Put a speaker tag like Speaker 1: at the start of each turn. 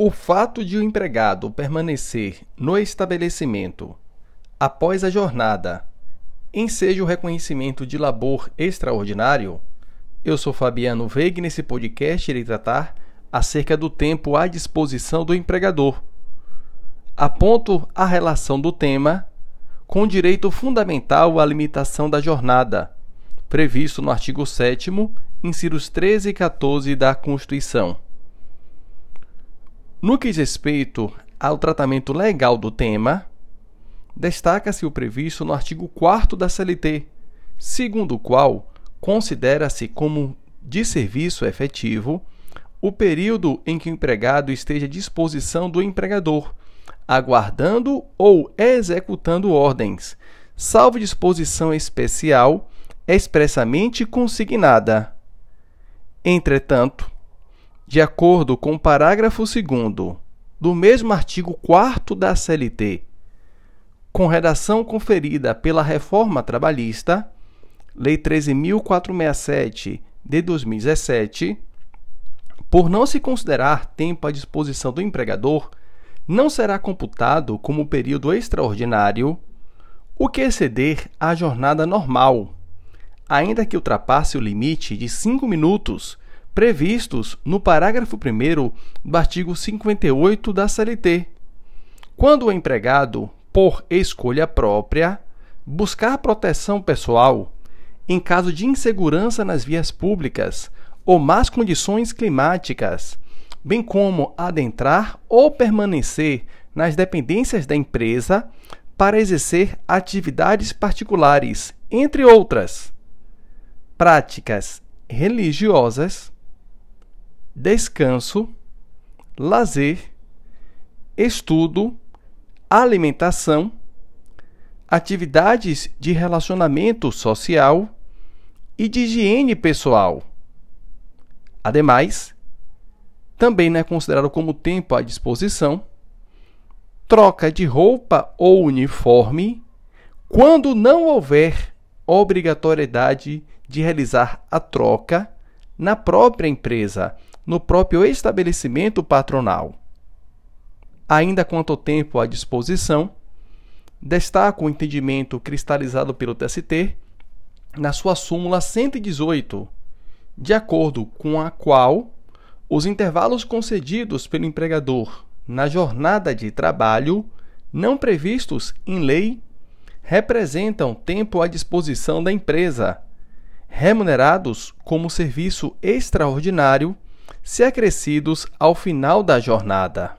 Speaker 1: O fato de o empregado permanecer no estabelecimento após a jornada enseja o reconhecimento de labor extraordinário? Eu sou Fabiano Veig e nesse podcast irei tratar acerca do tempo à disposição do empregador. Aponto a relação do tema com o direito fundamental à limitação da jornada, previsto no artigo 7 incisos 13 e 14 da Constituição. No que diz respeito ao tratamento legal do tema, destaca-se o previsto no artigo 4 da CLT, segundo o qual considera-se como de serviço efetivo o período em que o empregado esteja à disposição do empregador, aguardando ou executando ordens, salvo disposição especial expressamente consignada. Entretanto, de acordo com o parágrafo 2 do mesmo artigo 4 da CLT, com redação conferida pela Reforma Trabalhista, Lei 13.467 de 2017, por não se considerar tempo à disposição do empregador, não será computado como período extraordinário o que exceder a jornada normal, ainda que ultrapasse o limite de 5 minutos previstos no parágrafo 1 do artigo 58 da CLT. Quando o empregado, por escolha própria, buscar proteção pessoal em caso de insegurança nas vias públicas ou más condições climáticas, bem como adentrar ou permanecer nas dependências da empresa para exercer atividades particulares, entre outras práticas religiosas, descanso, lazer, estudo, alimentação, atividades de relacionamento social e de higiene pessoal. Ademais, também não é considerado como tempo à disposição troca de roupa ou uniforme quando não houver obrigatoriedade de realizar a troca na própria empresa no próprio estabelecimento patronal. Ainda quanto tempo à disposição, destaco o entendimento cristalizado pelo TST na sua súmula 118, de acordo com a qual os intervalos concedidos pelo empregador na jornada de trabalho não previstos em lei representam tempo à disposição da empresa, remunerados como serviço extraordinário se acrescidos ao final da jornada.